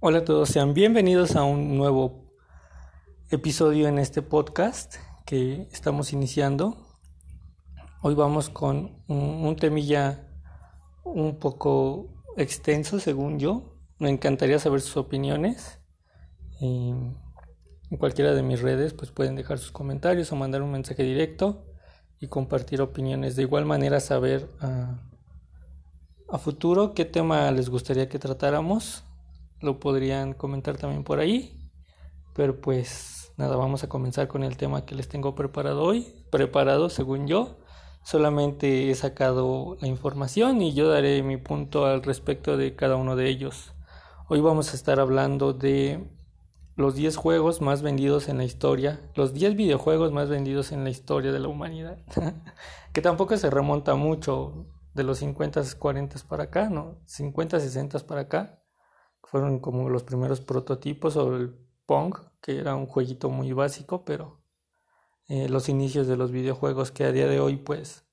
Hola a todos, sean bienvenidos a un nuevo episodio en este podcast que estamos iniciando. Hoy vamos con un, temilla un poco extenso según yo. Me encantaría saber sus opiniones. en cualquiera de mis redes pues pueden dejar sus comentarios o mandar un mensaje directo y compartir opiniones. De igual manera saber a futuro qué tema les gustaría que tratáramos lo podrían comentar también por ahí. Pero pues nada, vamos a comenzar con el tema que les tengo preparado hoy. Preparado según yo. Solamente he sacado la información y yo daré mi punto al respecto de cada uno de ellos. Hoy vamos a estar hablando de los 10 juegos más vendidos en la historia, los 10 videojuegos más vendidos en la historia de la humanidad, que tampoco se remonta mucho de los 50, 40 para acá, ¿no? 50, 60 para acá, fueron como los primeros prototipos o el Pong, que era un jueguito muy básico, pero eh, los inicios de los videojuegos que a día de hoy pues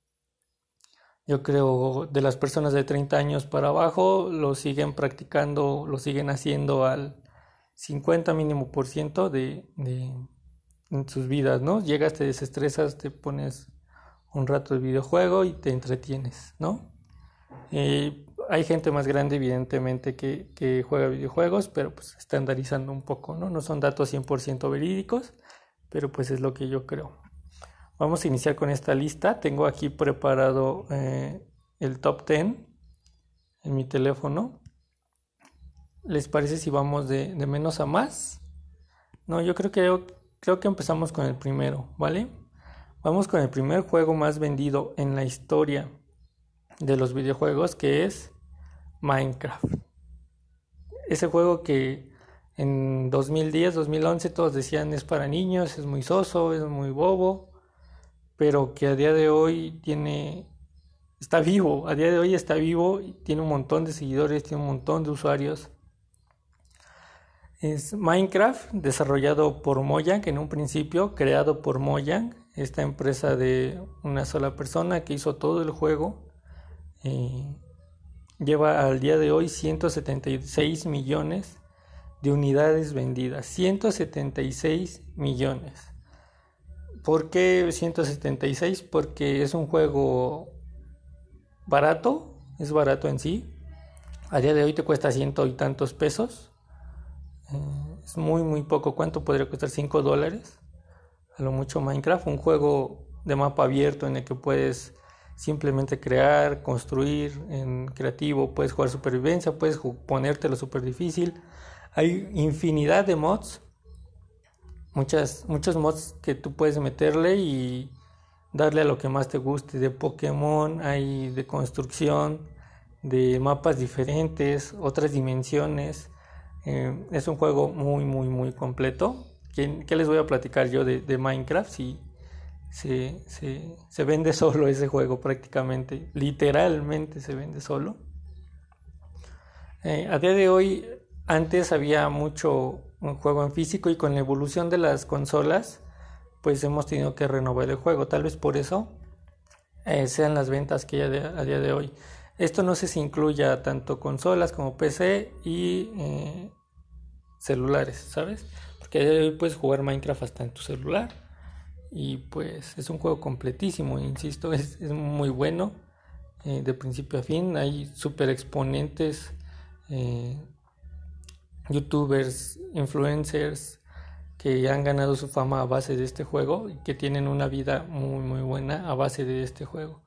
yo creo de las personas de 30 años para abajo lo siguen practicando, lo siguen haciendo al 50 mínimo por ciento de, de en sus vidas, ¿no? Llegas, te desestresas, te pones un rato de videojuego y te entretienes, ¿no? Eh, hay gente más grande, evidentemente, que, juega videojuegos, pero pues estandarizando un poco, ¿no? No son datos 100% verídicos, pero pues es lo que yo creo. Vamos a iniciar con esta lista. Tengo aquí preparado eh, el top 10 en mi teléfono. ¿Les parece si vamos de, de menos a más? No, yo creo que, creo que empezamos con el primero, ¿vale? Vamos con el primer juego más vendido en la historia de los videojuegos que es Minecraft. Ese juego que en 2010, 2011 todos decían es para niños, es muy soso, es muy bobo, pero que a día de hoy tiene está vivo, a día de hoy está vivo, tiene un montón de seguidores, tiene un montón de usuarios. Es Minecraft, desarrollado por Mojang en un principio, creado por Mojang, esta empresa de una sola persona que hizo todo el juego. Eh, lleva al día de hoy 176 millones de unidades vendidas. 176 millones. ¿Por qué 176? Porque es un juego barato, es barato en sí. A día de hoy te cuesta ciento y tantos pesos. Eh, es muy, muy poco. ¿Cuánto podría costar? 5 dólares. A lo mucho Minecraft, un juego de mapa abierto en el que puedes simplemente crear, construir en creativo, puedes jugar supervivencia, puedes ponértelo súper difícil. Hay infinidad de mods, muchas, muchos mods que tú puedes meterle y darle a lo que más te guste. De Pokémon, hay de construcción, de mapas diferentes, otras dimensiones. Eh, es un juego muy, muy, muy completo. ¿Qué, les voy a platicar yo de, Minecraft? Se, se, vende solo ese juego prácticamente, literalmente se vende solo. Eh, a día de hoy, antes había mucho juego en físico y con la evolución de las consolas, pues hemos tenido que renovar el juego. Tal vez por eso eh, sean las ventas que hay a día de hoy. Esto no sé si incluya tanto consolas como PC y eh, celulares, ¿sabes? Porque a día de hoy puedes jugar Minecraft hasta en tu celular y pues es un juego completísimo, insisto, es, muy bueno eh, de principio a fin. Hay super exponentes, eh, youtubers, influencers que han ganado su fama a base de este juego y que tienen una vida muy muy buena a base de este juego.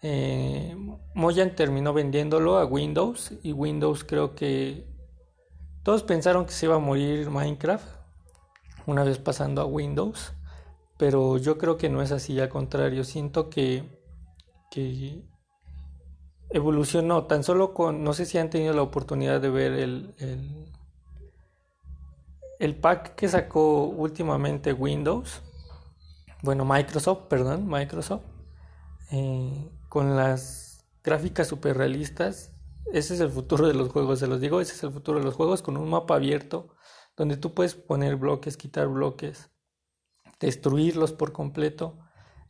Eh, Mojang terminó vendiéndolo a Windows y Windows creo que todos pensaron que se iba a morir Minecraft una vez pasando a Windows pero yo creo que no es así, al contrario, siento que, que evolucionó, tan solo con, no sé si han tenido la oportunidad de ver el, el, pack que sacó últimamente Windows, bueno, Microsoft, perdón, Microsoft, eh, con las gráficas super realistas, ese es el futuro de los juegos, se los digo, ese es el futuro de los juegos con un mapa abierto donde tú puedes poner bloques, quitar bloques, destruirlos por completo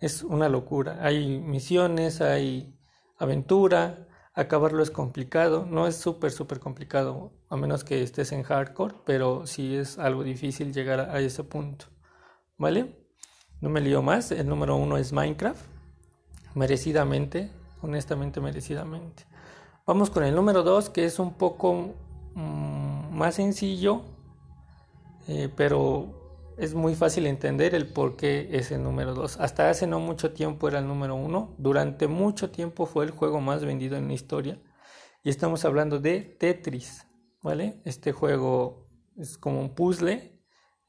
es una locura. Hay misiones, hay aventura, Acabarlo es complicado, no es súper, súper complicado, a menos que estés en hardcore, pero sí es algo difícil llegar a, ese punto. ¿Vale? No me lío más, el número uno es Minecraft, merecidamente, honestamente merecidamente. Vamos con el número dos, que es un poco mm, más sencillo, eh, pero es muy fácil entender el por qué es el número 2. Hasta hace no mucho tiempo era el número 1. Durante mucho tiempo fue el juego más vendido en la historia. Y estamos hablando de Tetris, ¿vale? Este juego es como un puzzle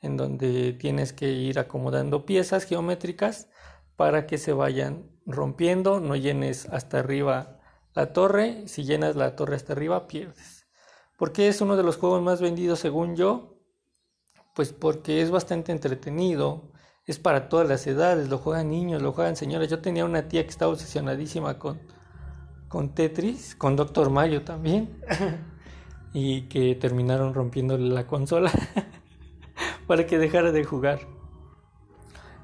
en donde tienes que ir acomodando piezas geométricas para que se vayan rompiendo, no llenes hasta arriba la torre, si llenas la torre hasta arriba pierdes. Porque es uno de los juegos más vendidos según yo, pues porque es bastante entretenido, es para todas las edades, lo juegan niños, lo juegan señoras. Yo tenía una tía que estaba obsesionadísima con, con Tetris, con Doctor Mario también, y que terminaron rompiéndole la consola para que dejara de jugar.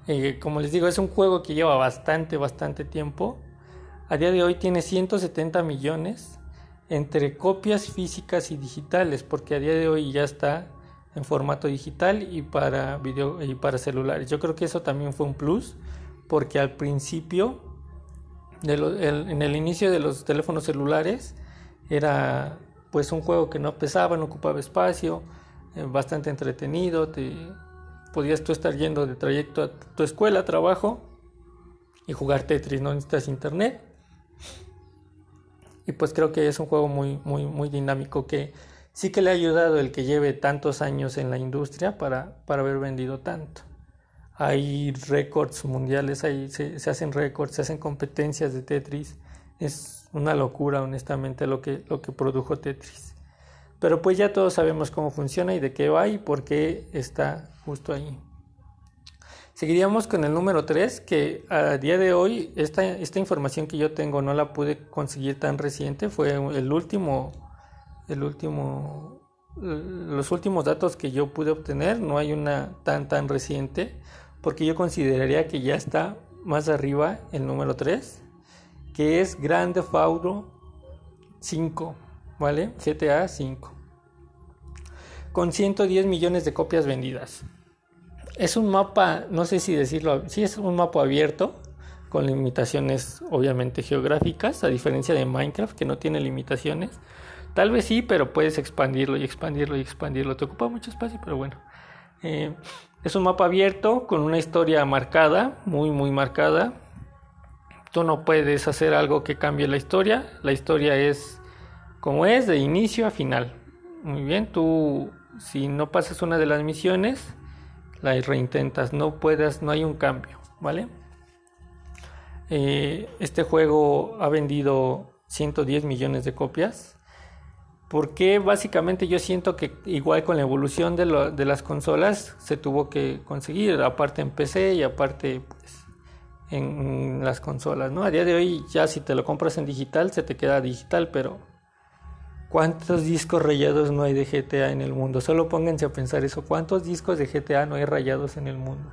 Eh, como les digo, es un juego que lleva bastante, bastante tiempo. A día de hoy tiene 170 millones entre copias físicas y digitales, porque a día de hoy ya está en formato digital y para video y para celulares. Yo creo que eso también fue un plus porque al principio en el inicio de los teléfonos celulares era pues un juego que no pesaba, no ocupaba espacio, eh, bastante entretenido, te podías tú estar yendo de trayecto a tu escuela, trabajo y jugar Tetris, no necesitas internet. Y pues creo que es un juego muy muy muy dinámico que sí que le ha ayudado el que lleve tantos años en la industria para, para haber vendido tanto. Hay récords mundiales, hay, se, hacen récords, se hacen competencias de Tetris. Es una locura, honestamente, lo que, lo que produjo Tetris. Pero pues ya todos sabemos cómo funciona y de qué va y por qué está justo ahí. Seguiríamos con el número 3, que a día de hoy esta, esta información que yo tengo no la pude conseguir tan reciente, fue el último el último, los últimos datos que yo pude obtener, no hay una tan tan reciente, porque yo consideraría que ya está más arriba el número 3, que es Grande Auto 5, ¿vale? GTA 5, con 110 millones de copias vendidas. Es un mapa, no sé si decirlo, sí es un mapa abierto, con limitaciones obviamente geográficas, a diferencia de Minecraft que no tiene limitaciones. Tal vez sí, pero puedes expandirlo y expandirlo y expandirlo. Te ocupa mucho espacio, pero bueno. Eh, es un mapa abierto con una historia marcada, muy, muy marcada. Tú no puedes hacer algo que cambie la historia. La historia es como es, de inicio a final. Muy bien, tú si no pasas una de las misiones, la reintentas. No puedes, no hay un cambio, ¿vale? Eh, este juego ha vendido 110 millones de copias porque básicamente yo siento que igual con la evolución de, las consolas se tuvo que conseguir, aparte en PC y aparte pues, en las consolas, ¿no? A día de hoy ya si te lo compras en digital se te queda digital, pero ¿cuántos discos rayados no hay de GTA en el mundo? Solo pónganse a pensar eso, ¿cuántos discos de GTA no hay rayados en el mundo?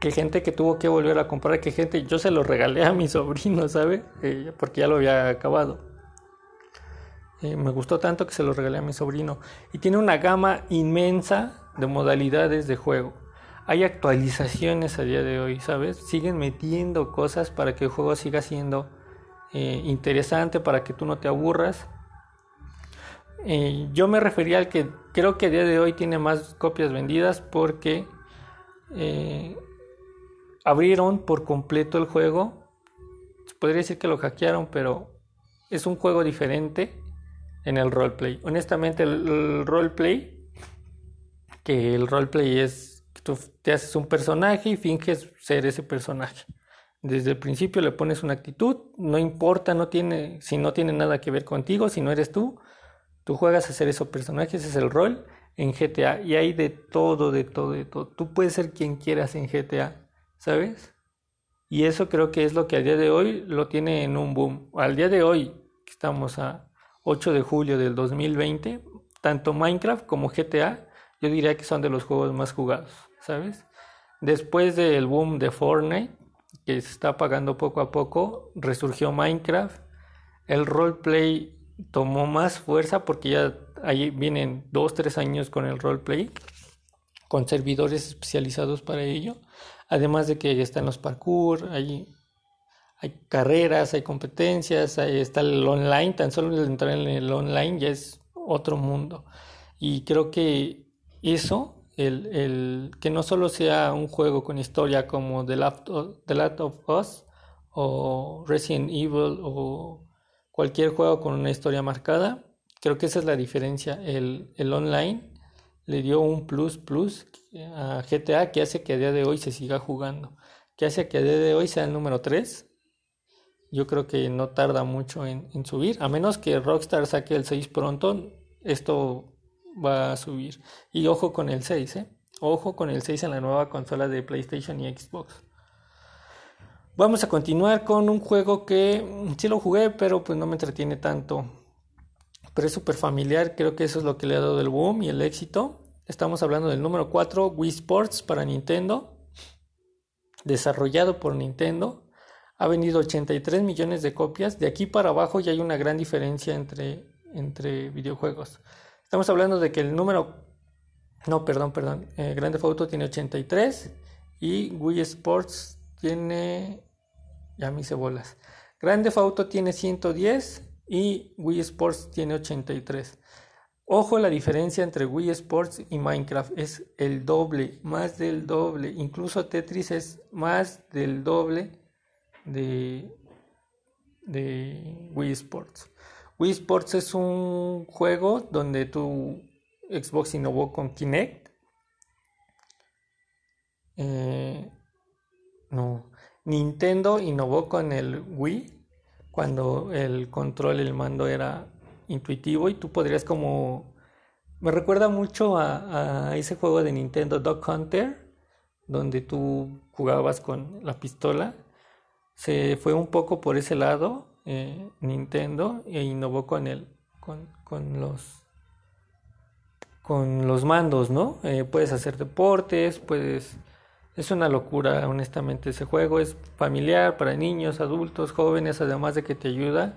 Que gente que tuvo que volver a comprar, que gente, yo se lo regalé a mi sobrino, ¿sabe? Eh, porque ya lo había acabado. Eh, me gustó tanto que se lo regalé a mi sobrino. Y tiene una gama inmensa de modalidades de juego. Hay actualizaciones a día de hoy, ¿sabes? Siguen metiendo cosas para que el juego siga siendo eh, interesante, para que tú no te aburras. Eh, yo me refería al que creo que a día de hoy tiene más copias vendidas porque abrieron por completo el juego. Podría decir que lo hackearon, pero es un juego diferente en el roleplay. Honestamente, el, roleplay, que el roleplay es tú te haces un personaje y finges ser ese personaje. Desde el principio le pones una actitud, no importa, no tiene, si no tiene nada que ver contigo, si no eres tú, tú juegas a ser esos personajes, ese es el rol en GTA y hay de todo, de todo, de todo. Tú puedes ser quien quieras en GTA, ¿sabes? Y eso creo que es lo que a día de hoy lo tiene en un boom. Al día de hoy, que estamos a 8 de julio del 2020, tanto Minecraft como GTA, yo diría que son de los juegos más jugados, ¿sabes? Después del boom de Fortnite, que se está apagando poco a poco, resurgió Minecraft, el roleplay tomó más fuerza porque ya ahí vienen dos, tres años con el roleplay, con servidores especializados para ello. Además de que están los parkour, hay, hay carreras, hay competencias, ahí está el online, tan solo el entrar en el online ya es otro mundo. Y creo que eso, el, el que no solo sea un juego con historia como The Last of, The Last of Us o Resident Evil o cualquier juego con una historia marcada, creo que esa es la diferencia. El, el online le dio un plus plus a GTA que hace que a día de hoy se siga jugando, que hace que a día de hoy sea el número 3. Yo creo que no tarda mucho en, subir, a menos que Rockstar saque el 6 pronto, esto va a subir. Y ojo con el 6, ¿eh? Ojo con el 6 en la nueva consola de PlayStation y Xbox. Vamos a continuar con un juego que sí lo jugué, pero pues no me entretiene tanto. Pero es súper familiar, creo que eso es lo que le ha dado el boom y el éxito. Estamos hablando del número 4, Wii Sports para Nintendo, desarrollado por Nintendo. Ha vendido 83 millones de copias. De aquí para abajo ya hay una gran diferencia entre, entre videojuegos. Estamos hablando de que el número... No, perdón, perdón. Eh, Grande Auto tiene 83 y Wii Sports tiene... Ya me hice bolas. Grande Auto tiene 110 y Wii Sports tiene 83. Ojo la diferencia entre Wii Sports y Minecraft es el doble, más del doble. Incluso Tetris es más del doble de, de Wii Sports. Wii Sports es un juego donde tu Xbox innovó con Kinect. Eh, no, Nintendo innovó con el Wii cuando el control, el mando era intuitivo y tú podrías como... Me recuerda mucho a, ese juego de Nintendo Dog Hunter, donde tú jugabas con la pistola. Se fue un poco por ese lado eh, Nintendo e innovó con el con, con los con los mandos, ¿no? Eh, puedes hacer deportes, puedes es una locura, honestamente, ese juego es familiar para niños, adultos, jóvenes, además de que te ayuda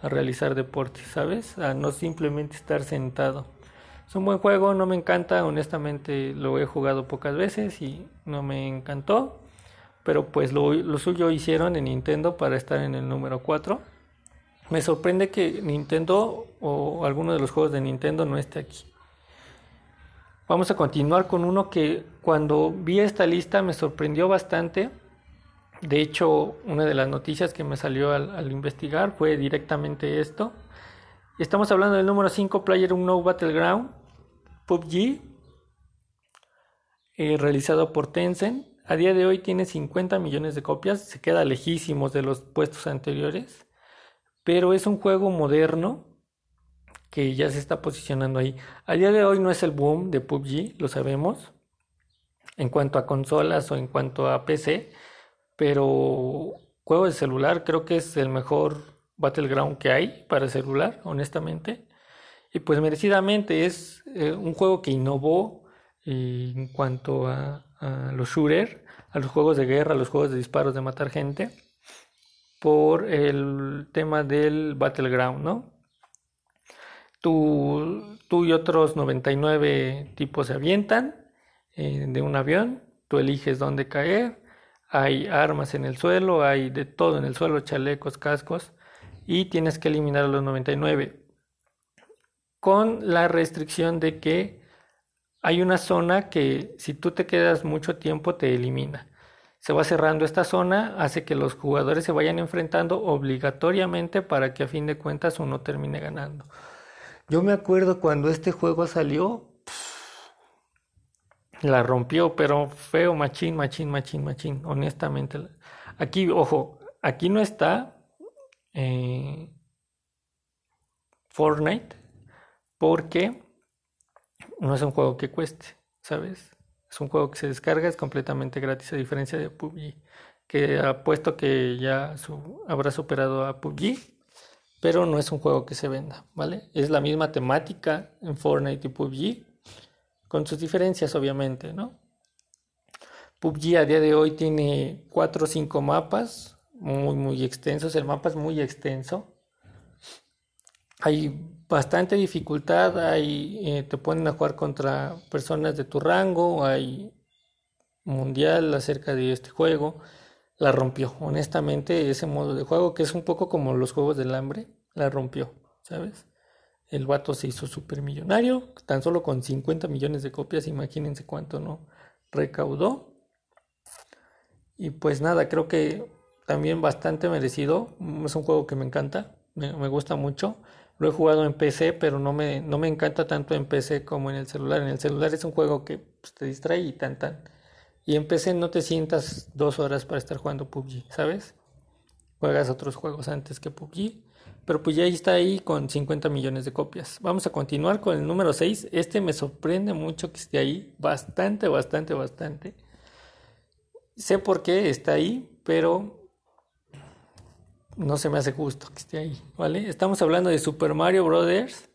a realizar deporte, ¿sabes? A no simplemente estar sentado. Es un buen juego, no me encanta, honestamente lo he jugado pocas veces y no me encantó, pero pues lo, lo suyo hicieron en Nintendo para estar en el número 4. Me sorprende que Nintendo o alguno de los juegos de Nintendo no esté aquí. Vamos a continuar con uno que cuando vi esta lista me sorprendió bastante de hecho, una de las noticias que me salió al, investigar fue directamente esto. Estamos hablando del número 5, Player No Battleground, PUBG, eh, realizado por Tencent. A día de hoy tiene 50 millones de copias, se queda lejísimos de los puestos anteriores, pero es un juego moderno que ya se está posicionando ahí. A día de hoy no es el boom de PUBG, lo sabemos, en cuanto a consolas o en cuanto a PC, pero juego de celular creo que es el mejor Battleground que hay para celular, honestamente. Y pues merecidamente es eh, un juego que innovó eh, en cuanto a, los shooters, a los juegos de guerra, a los juegos de disparos de matar gente, por el tema del Battleground, ¿no? Tú, tú y otros 99 tipos se avientan eh, de un avión, tú eliges dónde caer, hay armas en el suelo, hay de todo en el suelo, chalecos, cascos, y tienes que eliminar a los 99. Con la restricción de que hay una zona que si tú te quedas mucho tiempo te elimina. Se va cerrando esta zona, hace que los jugadores se vayan enfrentando obligatoriamente para que a fin de cuentas uno termine ganando. Yo me acuerdo cuando este juego salió, la rompió, pero feo, machín, machín, machín, machín, honestamente. Aquí, ojo, aquí no está eh, Fortnite porque no es un juego que cueste, ¿sabes? Es un juego que se descarga, es completamente gratis, a diferencia de PUBG, que apuesto que ya habrá superado a PUBG, pero no es un juego que se venda, ¿vale? Es la misma temática en Fortnite y PUBG, con sus diferencias obviamente, ¿no? PUBG a día de hoy tiene 4 o 5 mapas muy muy extensos, el mapa es muy extenso, hay bastante dificultad, hay, eh, te ponen a jugar contra personas de tu rango, hay mundial acerca de este juego, la rompió, honestamente ese modo de juego que es un poco como los juegos del hambre, la rompió, ¿sabes? El vato se hizo súper millonario, tan solo con 50 millones de copias, imagínense cuánto no recaudó. Y pues nada, creo que también bastante merecido, es un juego que me encanta, me, me gusta mucho. Lo he jugado en PC, pero no me, no me encanta tanto en PC como en el celular. En el celular es un juego que pues, te distrae y tan tan. Y en PC no te sientas dos horas para estar jugando PUBG, ¿sabes? Juegas otros juegos antes que PUBG. Pero pues ya está ahí con 50 millones de copias. Vamos a continuar con el número 6. Este me sorprende mucho que esté ahí. Bastante, bastante, bastante. Sé por qué está ahí, pero no se me hace justo que esté ahí, ¿vale? Estamos hablando de Super Mario Brothers.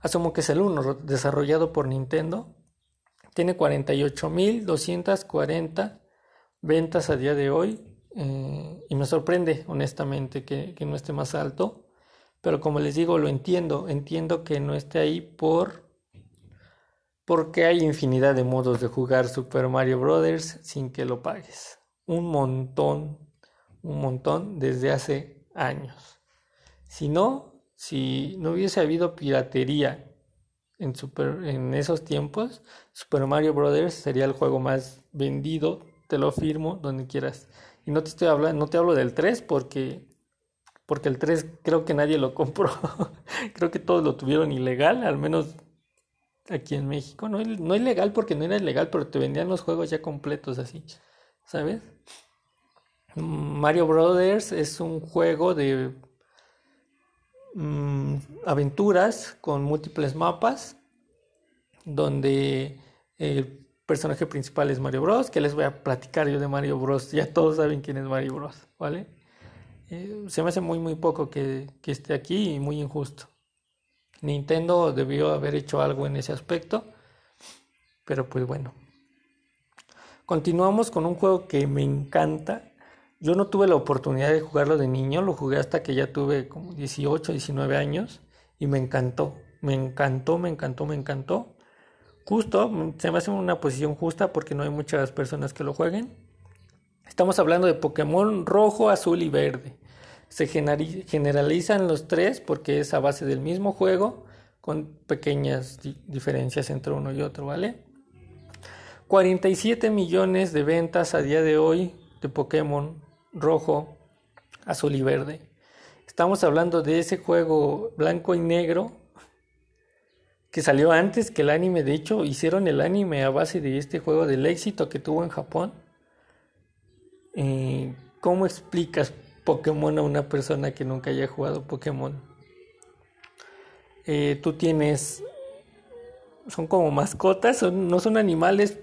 Asumo que es el 1 desarrollado por Nintendo. Tiene 48.240 ventas a día de hoy. Eh, y me sorprende, honestamente, que, que no esté más alto. Pero como les digo, lo entiendo. Entiendo que no esté ahí por porque hay infinidad de modos de jugar Super Mario Brothers sin que lo pagues. Un montón un montón desde hace años. Si no, si no hubiese habido piratería en, esos tiempos, Super Mario Brothers sería el juego más vendido, te lo firmo, donde quieras. Y no te estoy hablando, no te hablo del 3 porque porque el 3 creo que nadie lo compró. creo que todos lo tuvieron ilegal, al menos aquí en México. No, no ilegal porque no era ilegal, pero te vendían los juegos ya completos así, ¿sabes? Mario Brothers es un juego de mm, aventuras con múltiples mapas donde el personaje principal es Mario Bros. Que les voy a platicar yo de Mario Bros. Ya todos saben quién es Mario Bros. ¿Vale? Eh, se me hace muy muy poco que, que esté aquí y muy injusto. Nintendo debió haber hecho algo en ese aspecto. Pero pues bueno. Continuamos con un juego que me encanta yo no tuve la oportunidad de jugarlo de niño, lo jugué hasta que ya tuve como 18, 19 años y me encantó, me encantó, me encantó, me encantó. Justo, se me hace una posición justa porque no hay muchas personas que lo jueguen. Estamos hablando de Pokémon rojo, azul y verde. Se generalizan los tres porque es a base del mismo juego con pequeñas diferencias entre uno y otro, ¿vale? 47 millones de ventas a día de hoy de Pokémon rojo, azul y verde. Estamos hablando de ese juego blanco y negro que salió antes que el anime. De hecho, hicieron el anime a base de este juego del éxito que tuvo en Japón. Eh, ¿Cómo explicas Pokémon a una persona que nunca haya jugado Pokémon? Eh, tú tienes... Son como mascotas, no son animales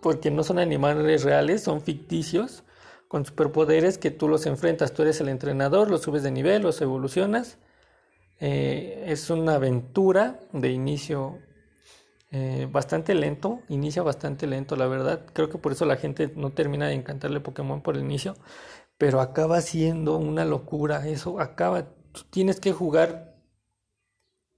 porque no son animales reales, son ficticios con superpoderes que tú los enfrentas. Tú eres el entrenador, los subes de nivel, los evolucionas. Eh, es una aventura de inicio eh, bastante lento, inicia bastante lento, la verdad. Creo que por eso la gente no termina de encantarle Pokémon por el inicio, pero acaba siendo una locura. Eso acaba, tienes que jugar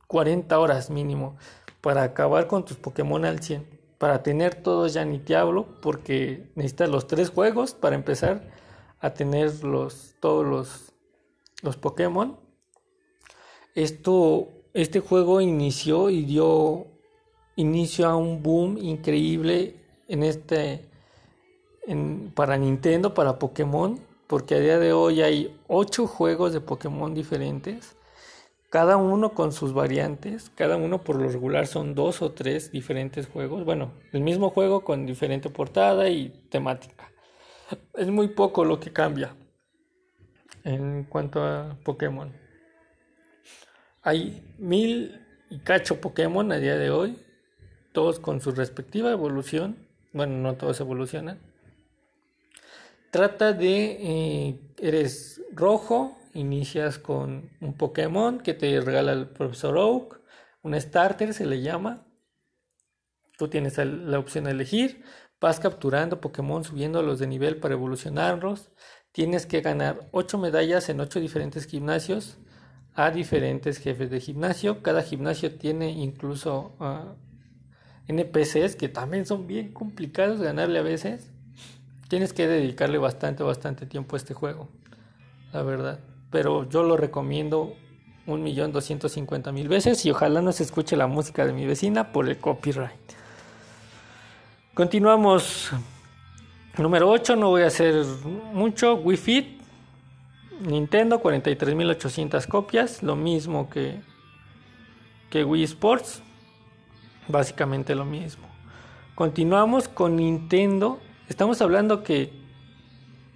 40 horas mínimo para acabar con tus Pokémon al 100 para tener todos ya ni te hablo porque necesitas los tres juegos para empezar a tener los, todos los, los Pokémon. Esto, este juego inició y dio inicio a un boom increíble en este en, para Nintendo, para Pokémon, porque a día de hoy hay ocho juegos de Pokémon diferentes cada uno con sus variantes, cada uno por lo regular son dos o tres diferentes juegos, bueno, el mismo juego con diferente portada y temática. Es muy poco lo que cambia en cuanto a Pokémon. Hay mil y cacho Pokémon a día de hoy, todos con su respectiva evolución, bueno, no todos evolucionan. Trata de, eh, eres rojo, inicias con un Pokémon que te regala el profesor Oak, un starter se le llama. Tú tienes la opción de elegir, vas capturando Pokémon, subiendo los de nivel para evolucionarlos. Tienes que ganar 8 medallas en 8 diferentes gimnasios a diferentes jefes de gimnasio. Cada gimnasio tiene incluso uh, NPCs que también son bien complicados ganarle a veces. Tienes que dedicarle bastante, bastante tiempo a este juego, la verdad. Pero yo lo recomiendo un millón doscientos cincuenta mil veces y ojalá no se escuche la música de mi vecina por el copyright. Continuamos. Número 8, no voy a hacer mucho. Wii Fit. Nintendo, 43.800 copias. Lo mismo que, que Wii Sports. Básicamente lo mismo. Continuamos con Nintendo. Estamos hablando que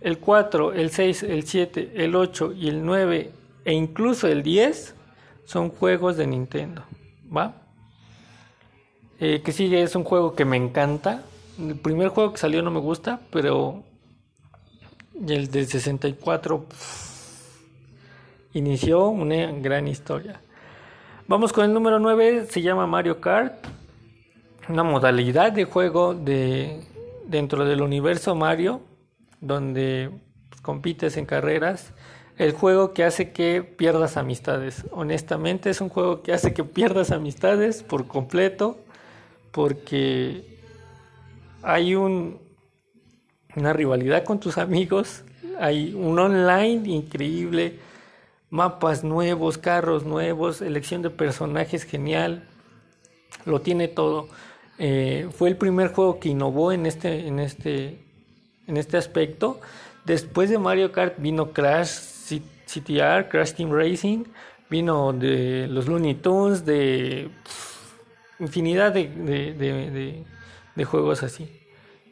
el 4, el 6, el 7, el 8 y el 9 e incluso el 10 son juegos de Nintendo. ¿Va? Eh, que sigue es un juego que me encanta. El primer juego que salió no me gusta, pero el de 64 inició una gran historia. Vamos con el número 9, se llama Mario Kart. Una modalidad de juego de, dentro del universo Mario, donde compites en carreras. El juego que hace que pierdas amistades. Honestamente es un juego que hace que pierdas amistades por completo, porque hay un, una rivalidad con tus amigos, hay un online increíble, mapas nuevos, carros nuevos, elección de personajes genial, lo tiene todo. Eh, fue el primer juego que innovó en este, en este, en este aspecto. Después de Mario Kart vino Crash CTR, Crash Team Racing, vino de los Looney Tunes, de infinidad de de juegos así.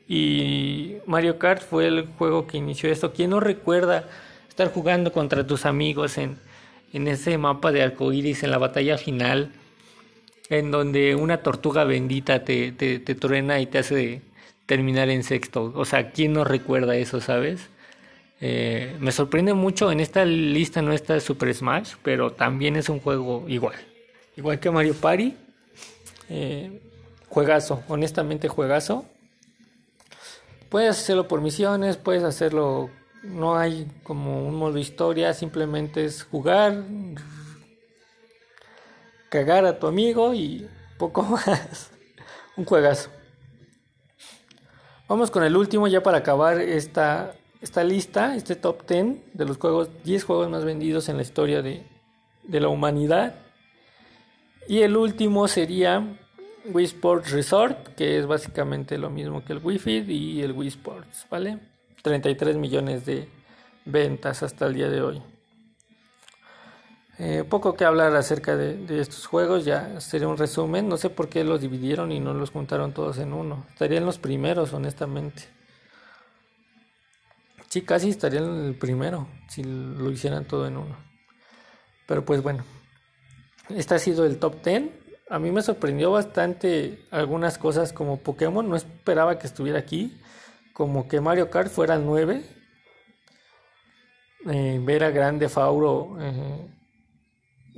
Y Mario Kart fue el juego que inició esto. ¿Quién no recuerda estar jugando contra tus amigos en, en ese mapa de arcoíris en la batalla final? En donde una tortuga bendita te, te, te truena y te hace terminar en sexto. O sea, ¿quién no recuerda eso, sabes? Eh, me sorprende mucho, en esta lista no está Super Smash, pero también es un juego igual. Igual que Mario Party. Eh, juegazo, honestamente juegazo. Puedes hacerlo por misiones, puedes hacerlo, no hay como un modo historia, simplemente es jugar, cagar a tu amigo y poco más. un juegazo. Vamos con el último ya para acabar esta, esta lista, este top 10 de los juegos, 10 juegos más vendidos en la historia de, de la humanidad. Y el último sería Wii Sports Resort, que es básicamente lo mismo que el Wii Fit y el Wii Sports, ¿vale? 33 millones de ventas hasta el día de hoy. Eh, poco que hablar acerca de, estos juegos, ya sería un resumen. No sé por qué los dividieron y no los juntaron todos en uno. Estarían los primeros, honestamente. Sí, casi estarían el primero si lo hicieran todo en uno. Pero pues bueno, este ha sido el top 10 a mí me sorprendió bastante algunas cosas como Pokémon, no esperaba que estuviera aquí, como que Mario Kart fuera el 9, eh, ver a Grande Fauro eh,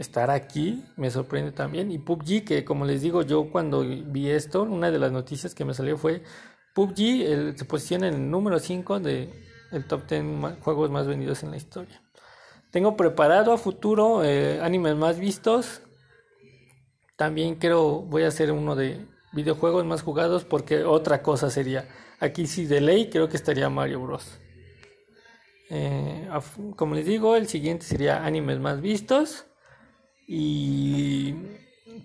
estar aquí me sorprende también, y PUBG, que como les digo yo cuando vi esto, una de las noticias que me salió fue PUBG se posiciona en el número 5 de el top 10 juegos más vendidos en la historia. Tengo preparado a futuro eh, animes más vistos, también creo voy a hacer uno de videojuegos más jugados porque otra cosa sería, aquí sí de ley creo que estaría Mario Bros. Eh, como les digo, el siguiente sería animes más vistos y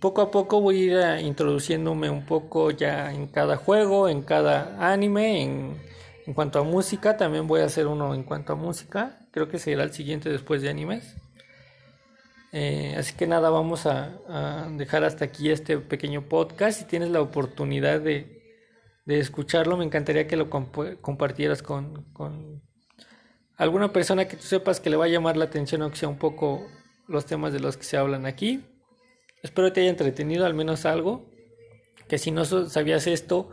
poco a poco voy a ir eh, introduciéndome un poco ya en cada juego, en cada anime, en, en cuanto a música, también voy a hacer uno en cuanto a música, creo que será el siguiente después de animes. Eh, así que nada, vamos a, dejar hasta aquí este pequeño podcast. Si tienes la oportunidad de, escucharlo, me encantaría que lo compartieras con, alguna persona que tú sepas que le va a llamar la atención, aunque sea un poco los temas de los que se hablan aquí. Espero te haya entretenido al menos algo. Que si no sabías esto,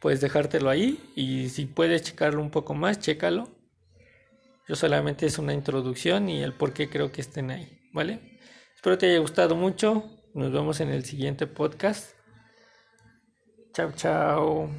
puedes dejártelo ahí. Y si puedes checarlo un poco más, chécalo. Yo solamente es una introducción y el por qué creo que estén ahí, ¿vale? Espero te haya gustado mucho. Nos vemos en el siguiente podcast. Chao, chao.